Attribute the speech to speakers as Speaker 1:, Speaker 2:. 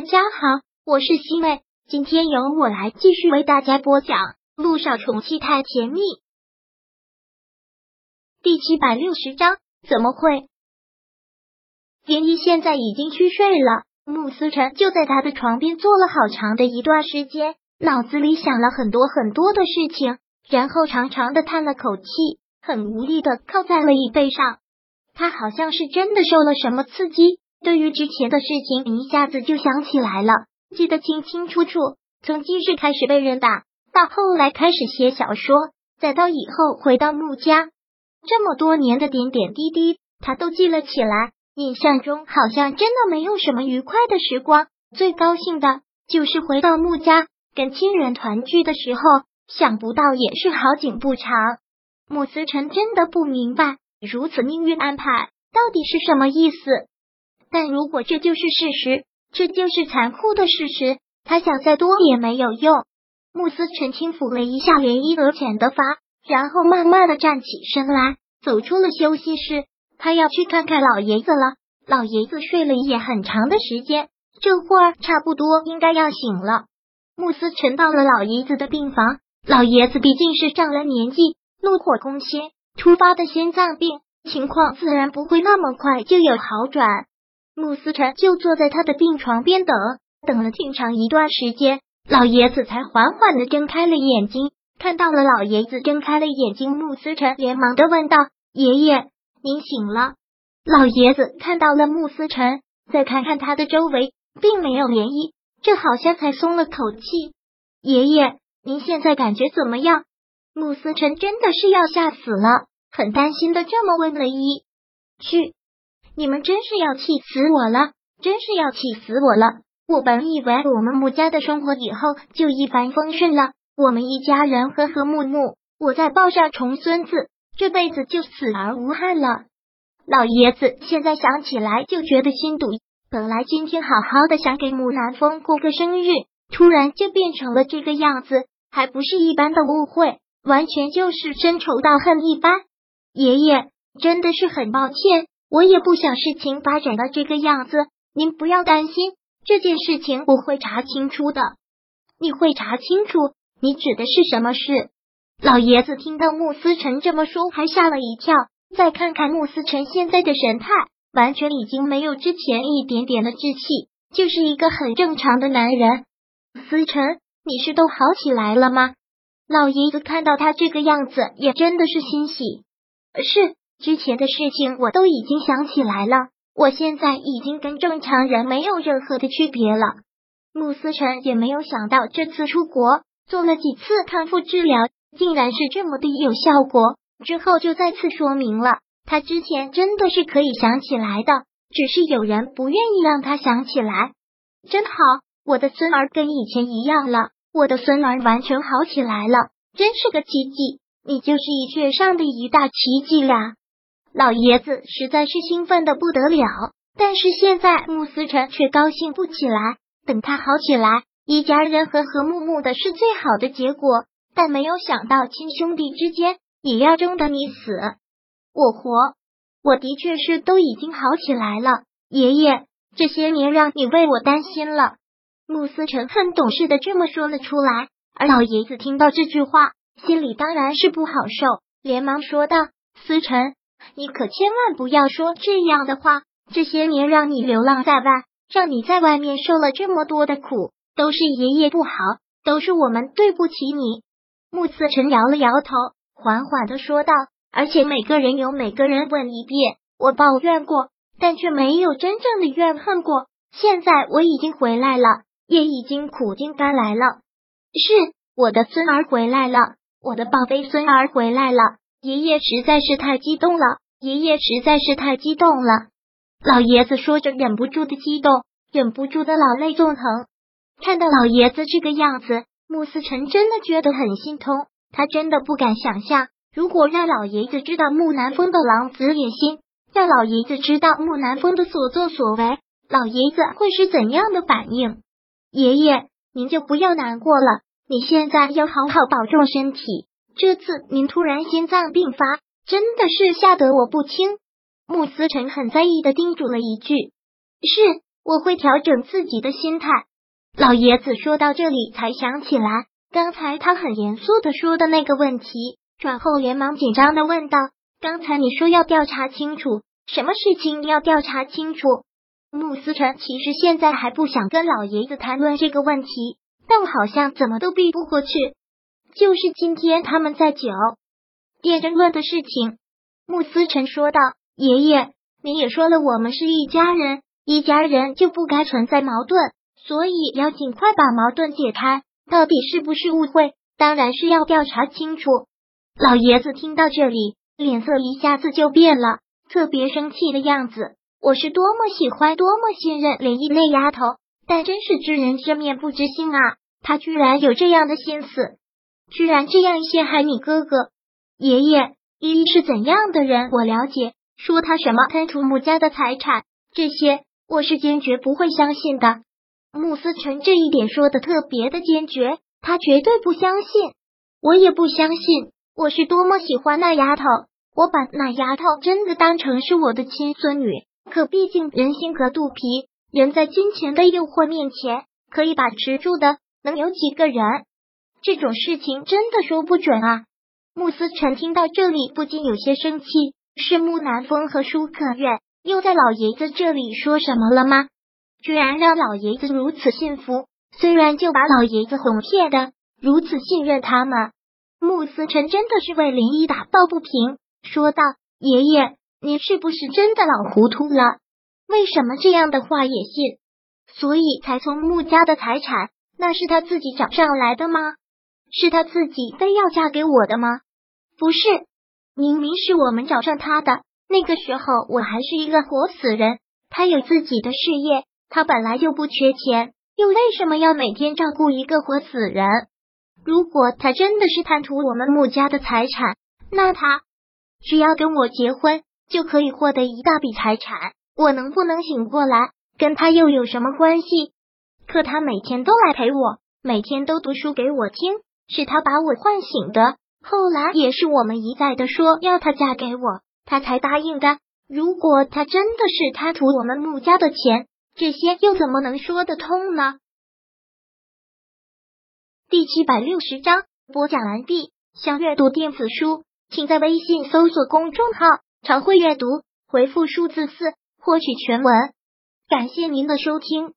Speaker 1: 大家好，我是西妹，今天由我来继续为大家播讲《路上宠妻太甜蜜》第七百六十章。怎么会？林一现在已经去睡了，穆思辰就在他的床边坐了好长的一段时间，脑子里想了很多很多的事情，然后长长的叹了口气，很无力的靠在了椅背上。他好像是真的受了什么刺激。对于之前的事情，一下子就想起来了，记得清清楚楚。从记事开始被人打，到后来开始写小说，再到以后回到穆家，这么多年的点点滴滴，他都记了起来。印象中好像真的没有什么愉快的时光，最高兴的就是回到穆家跟亲人团聚的时候。想不到也是好景不长。穆思成真的不明白，如此命运安排到底是什么意思。但如果这就是事实，这就是残酷的事实，他想再多也没有用。穆斯辰轻抚了一下涟漪额前的发，然后慢慢的站起身来，走出了休息室。他要去看看老爷子了。老爷子睡了也很长的时间，这会儿差不多应该要醒了。穆斯沉到了老爷子的病房，老爷子毕竟是上了年纪，怒火攻心，突发的心脏病，情况自然不会那么快就有好转。穆思辰就坐在他的病床边等，等了挺长一段时间，老爷子才缓缓的睁开了眼睛。看到了老爷子睁开了眼睛，穆思辰连忙的问道：“爷爷，您醒了？”老爷子看到了穆思辰，再看看他的周围，并没有涟漪，这好像才松了口气。爷爷，您现在感觉怎么样？穆思辰真的是要吓死了，很担心的这么问了一句。你们真是要气死我了！真是要气死我了！我本以为我们穆家的生活以后就一帆风顺了，我们一家人和和睦睦，我再抱上重孙子，这辈子就死而无憾了。老爷子现在想起来就觉得心堵。本来今天好好的想给穆南风过个生日，突然就变成了这个样子，还不是一般的误会，完全就是深仇大恨一般。爷爷真的是很抱歉。我也不想事情发展到这个样子，您不要担心，这件事情我会查清楚的。你会查清楚？你指的是什么事？老爷子听到穆思辰这么说，还吓了一跳。再看看穆思辰现在的神态，完全已经没有之前一点点的稚气，就是一个很正常的男人。思辰，你是都好起来了吗？老爷子看到他这个样子，也真的是欣喜。是。之前的事情我都已经想起来了，我现在已经跟正常人没有任何的区别了。穆思辰也没有想到，这次出国做了几次康复治疗，竟然是这么的有效果。之后就再次说明了，他之前真的是可以想起来的，只是有人不愿意让他想起来。真好，我的孙儿跟以前一样了，我的孙儿完全好起来了，真是个奇迹！你就是医学上的一大奇迹呀！老爷子实在是兴奋的不得了，但是现在穆思辰却高兴不起来。等他好起来，一家人和和睦睦的是最好的结果。但没有想到亲兄弟之间也要争得你死我活。我的确是都已经好起来了，爷爷，这些年让你为我担心了。穆思辰很懂事的这么说了出来，而老爷子听到这句话，心里当然是不好受，连忙说道：“思辰。”你可千万不要说这样的话！这些年让你流浪在外，让你在外面受了这么多的苦，都是爷爷不好，都是我们对不起你。穆思辰摇了摇头，缓缓的说道：“而且每个人有每个人问一遍，我抱怨过，但却没有真正的怨恨过。现在我已经回来了，也已经苦尽甘来了。是我的孙儿回来了，我的宝贝孙儿回来了。”爷爷实在是太激动了，爷爷实在是太激动了。老爷子说着，忍不住的激动，忍不住的老泪纵横。看到老爷子这个样子，穆思辰真的觉得很心痛。他真的不敢想象，如果让老爷子知道木南风的狼子野心，让老爷子知道木南风的所作所为，老爷子会是怎样的反应？爷爷，您就不要难过了，你现在要好好保重身体。这次您突然心脏病发，真的是吓得我不轻。穆思辰很在意的叮嘱了一句：“是我会调整自己的心态。老爷子说到这里，才想起来刚才他很严肃的说的那个问题，转后连忙紧张的问道：“刚才你说要调查清楚，什么事情要调查清楚？”穆思成其实现在还不想跟老爷子谈论这个问题，但好像怎么都避不过去。就是今天他们在酒店争论的事情，穆思成说道：“爷爷，你也说了，我们是一家人，一家人就不该存在矛盾。”所以要尽快把矛盾解开，到底是不是误会？当然是要调查清楚。老爷子听到这里，脸色一下子就变了，特别生气的样子。我是多么喜欢，多么信任连毅那丫头，但真是知人知面不知心啊！她居然有这样的心思，居然这样陷害你哥哥。爷爷，依依是怎样的人？我了解，说他什么贪图穆家的财产，这些我是坚决不会相信的。穆思成这一点说的特别的坚决，他绝对不相信，我也不相信。我是多么喜欢那丫头，我把那丫头真的当成是我的亲孙女。可毕竟人心隔肚皮，人在金钱的诱惑面前可以把持住的，能有几个人？这种事情真的说不准啊！穆思成听到这里不禁有些生气，是穆南风和舒可愿又在老爷子这里说什么了吗？居然让老爷子如此信服，虽然就把老爷子哄骗的如此信任他们，穆思成真的是为林一打抱不平，说道：“爷爷，您是不是真的老糊涂了？为什么这样的话也信？所以才从穆家的财产，那是他自己找上来的吗？是他自己非要嫁给我的吗？不是，明明是我们找上他的。那个时候我还是一个活死人，他有自己的事业。”他本来就不缺钱，又为什么要每天照顾一个活死人？如果他真的是贪图我们穆家的财产，那他只要跟我结婚就可以获得一大笔财产。我能不能醒过来，跟他又有什么关系？可他每天都来陪我，每天都读书给我听，是他把我唤醒的。后来也是我们一再的说要他嫁给我，他才答应的。如果他真的是贪图我们穆家的钱，这些又怎么能说得通呢？第七百六十章播讲完毕。想阅读电子书，请在微信搜索公众号“常会阅读”，回复数字四获取全文。感谢您的收听。